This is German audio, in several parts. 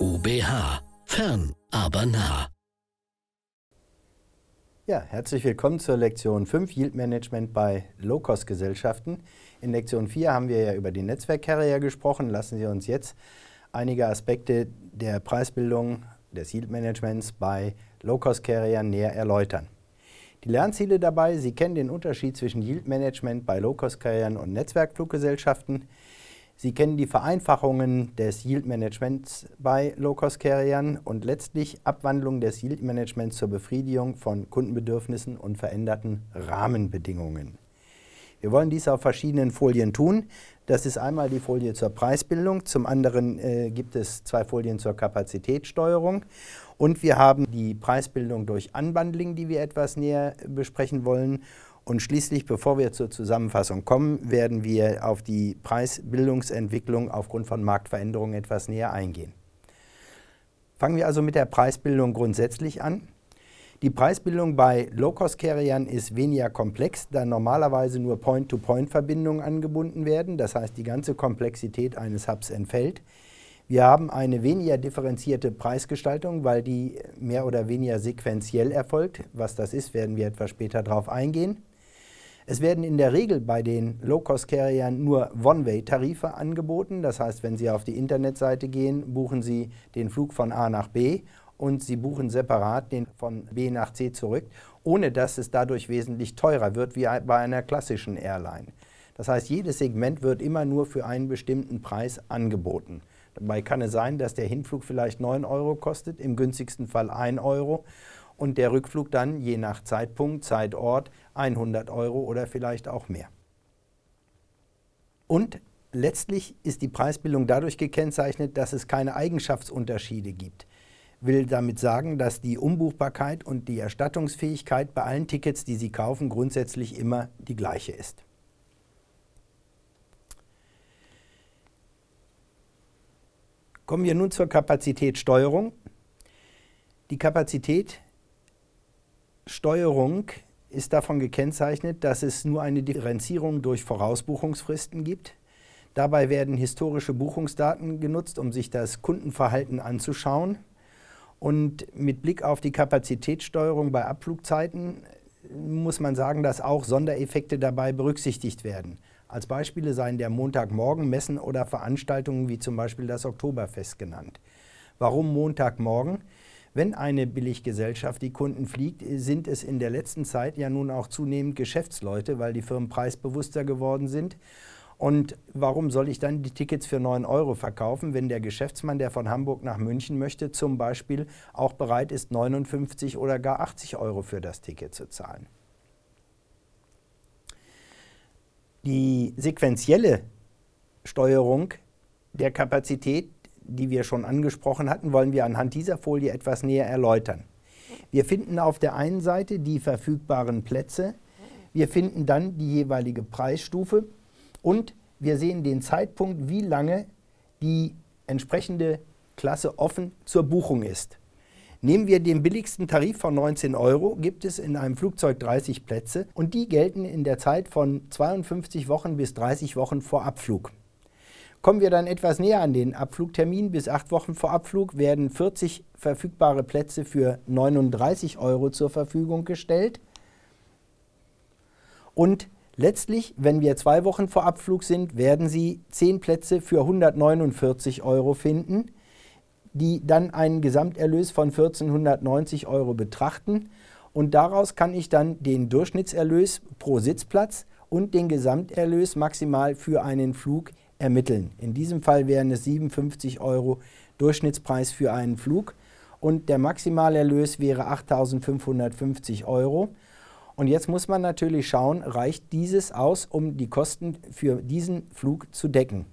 UBH. Fern, aber nah. Ja, herzlich willkommen zur Lektion 5 Yield Management bei Low-Cost-Gesellschaften. In Lektion 4 haben wir ja über die Netzwerkcarrier gesprochen. Lassen Sie uns jetzt einige Aspekte der Preisbildung des Yield Managements bei Low-Cost-Carriern näher erläutern. Die Lernziele dabei, Sie kennen den Unterschied zwischen Yield Management bei Low-Cost-Carriern und Netzwerkfluggesellschaften. Sie kennen die Vereinfachungen des Yield Managements bei Low-Cost-Carriern und letztlich Abwandlung des Yield Managements zur Befriedigung von Kundenbedürfnissen und veränderten Rahmenbedingungen. Wir wollen dies auf verschiedenen Folien tun. Das ist einmal die Folie zur Preisbildung, zum anderen äh, gibt es zwei Folien zur Kapazitätssteuerung und wir haben die Preisbildung durch Unbundling, die wir etwas näher besprechen wollen. Und schließlich, bevor wir zur Zusammenfassung kommen, werden wir auf die Preisbildungsentwicklung aufgrund von Marktveränderungen etwas näher eingehen. Fangen wir also mit der Preisbildung grundsätzlich an. Die Preisbildung bei Low-Cost-Carriern ist weniger komplex, da normalerweise nur Point-to-Point-Verbindungen angebunden werden. Das heißt, die ganze Komplexität eines Hubs entfällt. Wir haben eine weniger differenzierte Preisgestaltung, weil die mehr oder weniger sequenziell erfolgt. Was das ist, werden wir etwas später darauf eingehen. Es werden in der Regel bei den Low-Cost-Carriern nur One-Way-Tarife angeboten. Das heißt, wenn Sie auf die Internetseite gehen, buchen Sie den Flug von A nach B und Sie buchen separat den von B nach C zurück, ohne dass es dadurch wesentlich teurer wird wie bei einer klassischen Airline. Das heißt, jedes Segment wird immer nur für einen bestimmten Preis angeboten. Dabei kann es sein, dass der Hinflug vielleicht 9 Euro kostet, im günstigsten Fall 1 Euro und der Rückflug dann je nach Zeitpunkt, Zeitort 100 Euro oder vielleicht auch mehr. Und letztlich ist die Preisbildung dadurch gekennzeichnet, dass es keine Eigenschaftsunterschiede gibt will damit sagen, dass die Umbuchbarkeit und die Erstattungsfähigkeit bei allen Tickets, die Sie kaufen, grundsätzlich immer die gleiche ist. Kommen wir nun zur Kapazitätssteuerung. Die Kapazitätssteuerung ist davon gekennzeichnet, dass es nur eine Differenzierung durch Vorausbuchungsfristen gibt. Dabei werden historische Buchungsdaten genutzt, um sich das Kundenverhalten anzuschauen. Und mit Blick auf die Kapazitätssteuerung bei Abflugzeiten muss man sagen, dass auch Sondereffekte dabei berücksichtigt werden. Als Beispiele seien der Montagmorgen Messen oder Veranstaltungen wie zum Beispiel das Oktoberfest genannt. Warum Montagmorgen? Wenn eine Billiggesellschaft die Kunden fliegt, sind es in der letzten Zeit ja nun auch zunehmend Geschäftsleute, weil die Firmen preisbewusster geworden sind und warum soll ich dann die Tickets für 9 Euro verkaufen, wenn der Geschäftsmann, der von Hamburg nach München möchte, zum Beispiel auch bereit ist, 59 oder gar 80 Euro für das Ticket zu zahlen? Die sequentielle Steuerung der Kapazität, die wir schon angesprochen hatten, wollen wir anhand dieser Folie etwas näher erläutern. Wir finden auf der einen Seite die verfügbaren Plätze, wir finden dann die jeweilige Preisstufe und wir sehen den Zeitpunkt, wie lange die entsprechende Klasse offen zur Buchung ist. Nehmen wir den billigsten Tarif von 19 Euro, gibt es in einem Flugzeug 30 Plätze und die gelten in der Zeit von 52 Wochen bis 30 Wochen vor Abflug. Kommen wir dann etwas näher an den Abflugtermin, bis acht Wochen vor Abflug werden 40 verfügbare Plätze für 39 Euro zur Verfügung gestellt. Und Letztlich, wenn wir zwei Wochen vor Abflug sind, werden Sie zehn Plätze für 149 Euro finden, die dann einen Gesamterlös von 1490 Euro betrachten. Und daraus kann ich dann den Durchschnittserlös pro Sitzplatz und den Gesamterlös maximal für einen Flug ermitteln. In diesem Fall wären es 57 Euro Durchschnittspreis für einen Flug und der Maximalerlös wäre 8.550 Euro. Und jetzt muss man natürlich schauen, reicht dieses aus, um die Kosten für diesen Flug zu decken.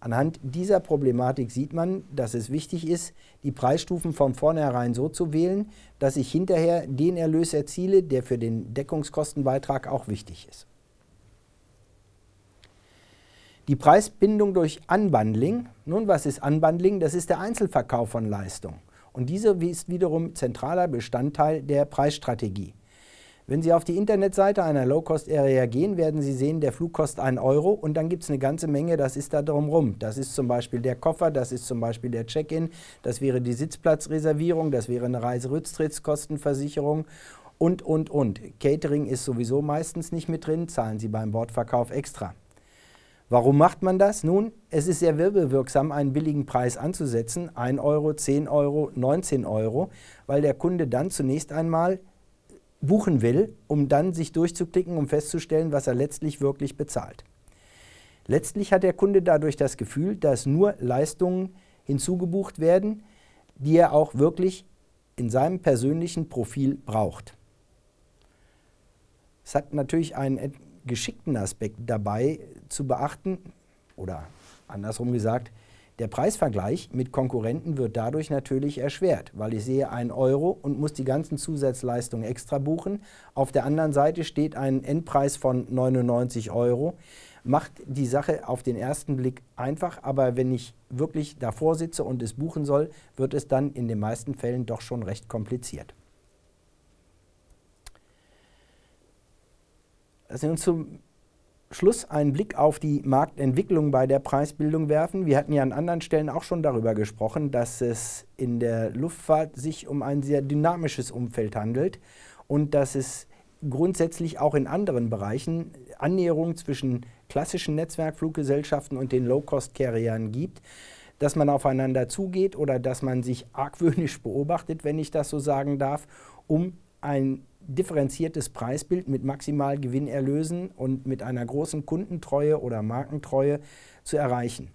Anhand dieser Problematik sieht man, dass es wichtig ist, die Preisstufen von vornherein so zu wählen, dass ich hinterher den Erlös erziele, der für den Deckungskostenbeitrag auch wichtig ist. Die Preisbindung durch Unbundling. Nun, was ist Unbundling? Das ist der Einzelverkauf von Leistung. Und diese ist wiederum zentraler Bestandteil der Preisstrategie. Wenn Sie auf die Internetseite einer Low-Cost-Area gehen, werden Sie sehen, der Flug kostet 1 Euro und dann gibt es eine ganze Menge, das ist da drumherum. Das ist zum Beispiel der Koffer, das ist zum Beispiel der Check-in, das wäre die Sitzplatzreservierung, das wäre eine Reiserücktrittskostenversicherung und, und, und. Catering ist sowieso meistens nicht mit drin, zahlen Sie beim Bordverkauf extra. Warum macht man das? Nun, es ist sehr wirbelwirksam, einen billigen Preis anzusetzen, 1 Euro, 10 Euro, 19 Euro, weil der Kunde dann zunächst einmal buchen will, um dann sich durchzuklicken, um festzustellen, was er letztlich wirklich bezahlt. Letztlich hat der Kunde dadurch das Gefühl, dass nur Leistungen hinzugebucht werden, die er auch wirklich in seinem persönlichen Profil braucht. Es hat natürlich einen geschickten Aspekt dabei zu beachten, oder andersrum gesagt, der Preisvergleich mit Konkurrenten wird dadurch natürlich erschwert, weil ich sehe einen Euro und muss die ganzen Zusatzleistungen extra buchen. Auf der anderen Seite steht ein Endpreis von 99 Euro. Macht die Sache auf den ersten Blick einfach, aber wenn ich wirklich davor sitze und es buchen soll, wird es dann in den meisten Fällen doch schon recht kompliziert. Lassen wir uns zum Schluss einen Blick auf die Marktentwicklung bei der Preisbildung werfen. Wir hatten ja an anderen Stellen auch schon darüber gesprochen, dass es in der Luftfahrt sich um ein sehr dynamisches Umfeld handelt und dass es grundsätzlich auch in anderen Bereichen Annäherungen zwischen klassischen Netzwerkfluggesellschaften und den Low-Cost-Carriern gibt, dass man aufeinander zugeht oder dass man sich argwöhnisch beobachtet, wenn ich das so sagen darf, um ein differenziertes Preisbild mit maximal Gewinnerlösen und mit einer großen Kundentreue oder Markentreue zu erreichen.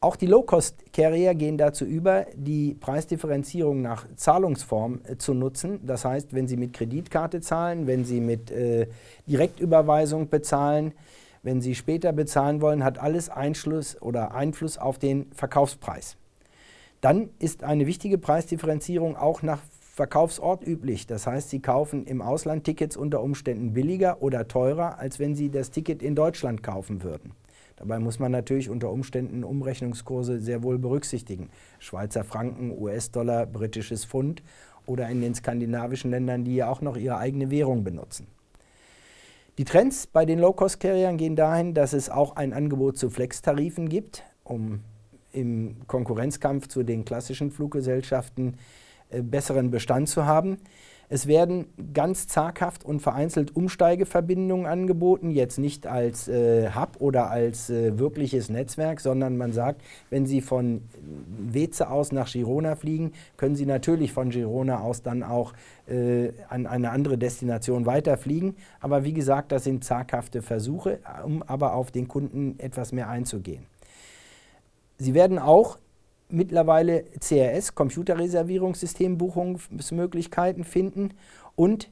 Auch die Low-Cost-Carrier gehen dazu über, die Preisdifferenzierung nach Zahlungsform äh, zu nutzen. Das heißt, wenn Sie mit Kreditkarte zahlen, wenn Sie mit äh, Direktüberweisung bezahlen, wenn Sie später bezahlen wollen, hat alles Einschluss oder Einfluss auf den Verkaufspreis. Dann ist eine wichtige Preisdifferenzierung auch nach Verkaufsort üblich. Das heißt, Sie kaufen im Ausland Tickets unter Umständen billiger oder teurer, als wenn Sie das Ticket in Deutschland kaufen würden. Dabei muss man natürlich unter Umständen Umrechnungskurse sehr wohl berücksichtigen. Schweizer Franken, US-Dollar, britisches Pfund oder in den skandinavischen Ländern, die ja auch noch ihre eigene Währung benutzen. Die Trends bei den Low-Cost-Carriern gehen dahin, dass es auch ein Angebot zu Flex-Tarifen gibt, um im Konkurrenzkampf zu den klassischen Fluggesellschaften besseren Bestand zu haben. Es werden ganz zaghaft und vereinzelt Umsteigeverbindungen angeboten, jetzt nicht als äh, Hub oder als äh, wirkliches Netzwerk, sondern man sagt, wenn Sie von Weze aus nach Girona fliegen, können Sie natürlich von Girona aus dann auch äh, an eine andere Destination weiterfliegen. Aber wie gesagt, das sind zaghafte Versuche, um aber auf den Kunden etwas mehr einzugehen. Sie werden auch mittlerweile CRS, Computerreservierungssystembuchungsmöglichkeiten finden und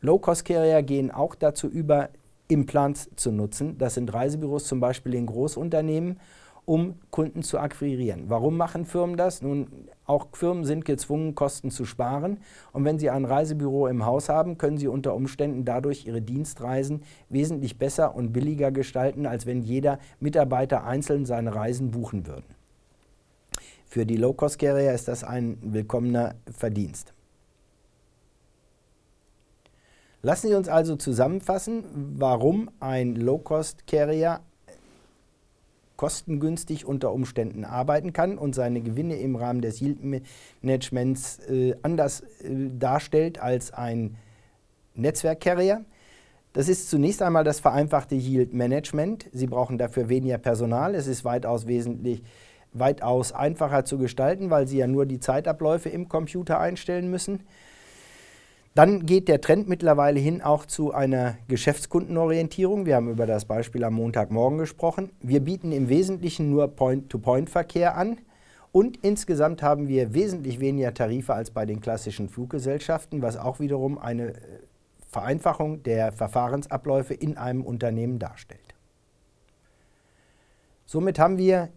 Low-Cost-Carrier gehen auch dazu über, Implants zu nutzen. Das sind Reisebüros zum Beispiel in Großunternehmen, um Kunden zu akquirieren. Warum machen Firmen das? Nun, auch Firmen sind gezwungen, Kosten zu sparen. Und wenn sie ein Reisebüro im Haus haben, können sie unter Umständen dadurch ihre Dienstreisen wesentlich besser und billiger gestalten, als wenn jeder Mitarbeiter einzeln seine Reisen buchen würde. Für die Low-Cost-Carrier ist das ein willkommener Verdienst. Lassen Sie uns also zusammenfassen, warum ein Low-Cost-Carrier kostengünstig unter Umständen arbeiten kann und seine Gewinne im Rahmen des Yield-Managements äh, anders äh, darstellt als ein Netzwerk-Carrier. Das ist zunächst einmal das vereinfachte Yield-Management. Sie brauchen dafür weniger Personal. Es ist weitaus wesentlich weitaus einfacher zu gestalten, weil Sie ja nur die Zeitabläufe im Computer einstellen müssen. Dann geht der Trend mittlerweile hin auch zu einer Geschäftskundenorientierung. Wir haben über das Beispiel am Montagmorgen gesprochen. Wir bieten im Wesentlichen nur Point-to-Point-Verkehr an. Und insgesamt haben wir wesentlich weniger Tarife als bei den klassischen Fluggesellschaften, was auch wiederum eine äh, Vereinfachung der Verfahrensabläufe in einem Unternehmen darstellt. Somit haben wir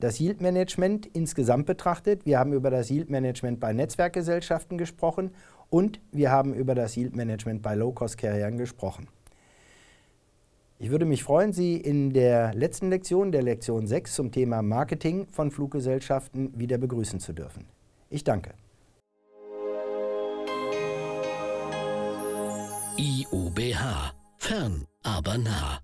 das Yield Management insgesamt betrachtet. Wir haben über das Yield Management bei Netzwerkgesellschaften gesprochen und wir haben über das Yield Management bei Low-Cost-Carriern gesprochen. Ich würde mich freuen, Sie in der letzten Lektion, der Lektion 6 zum Thema Marketing von Fluggesellschaften wieder begrüßen zu dürfen. Ich danke. IUBH. Fern, aber nah.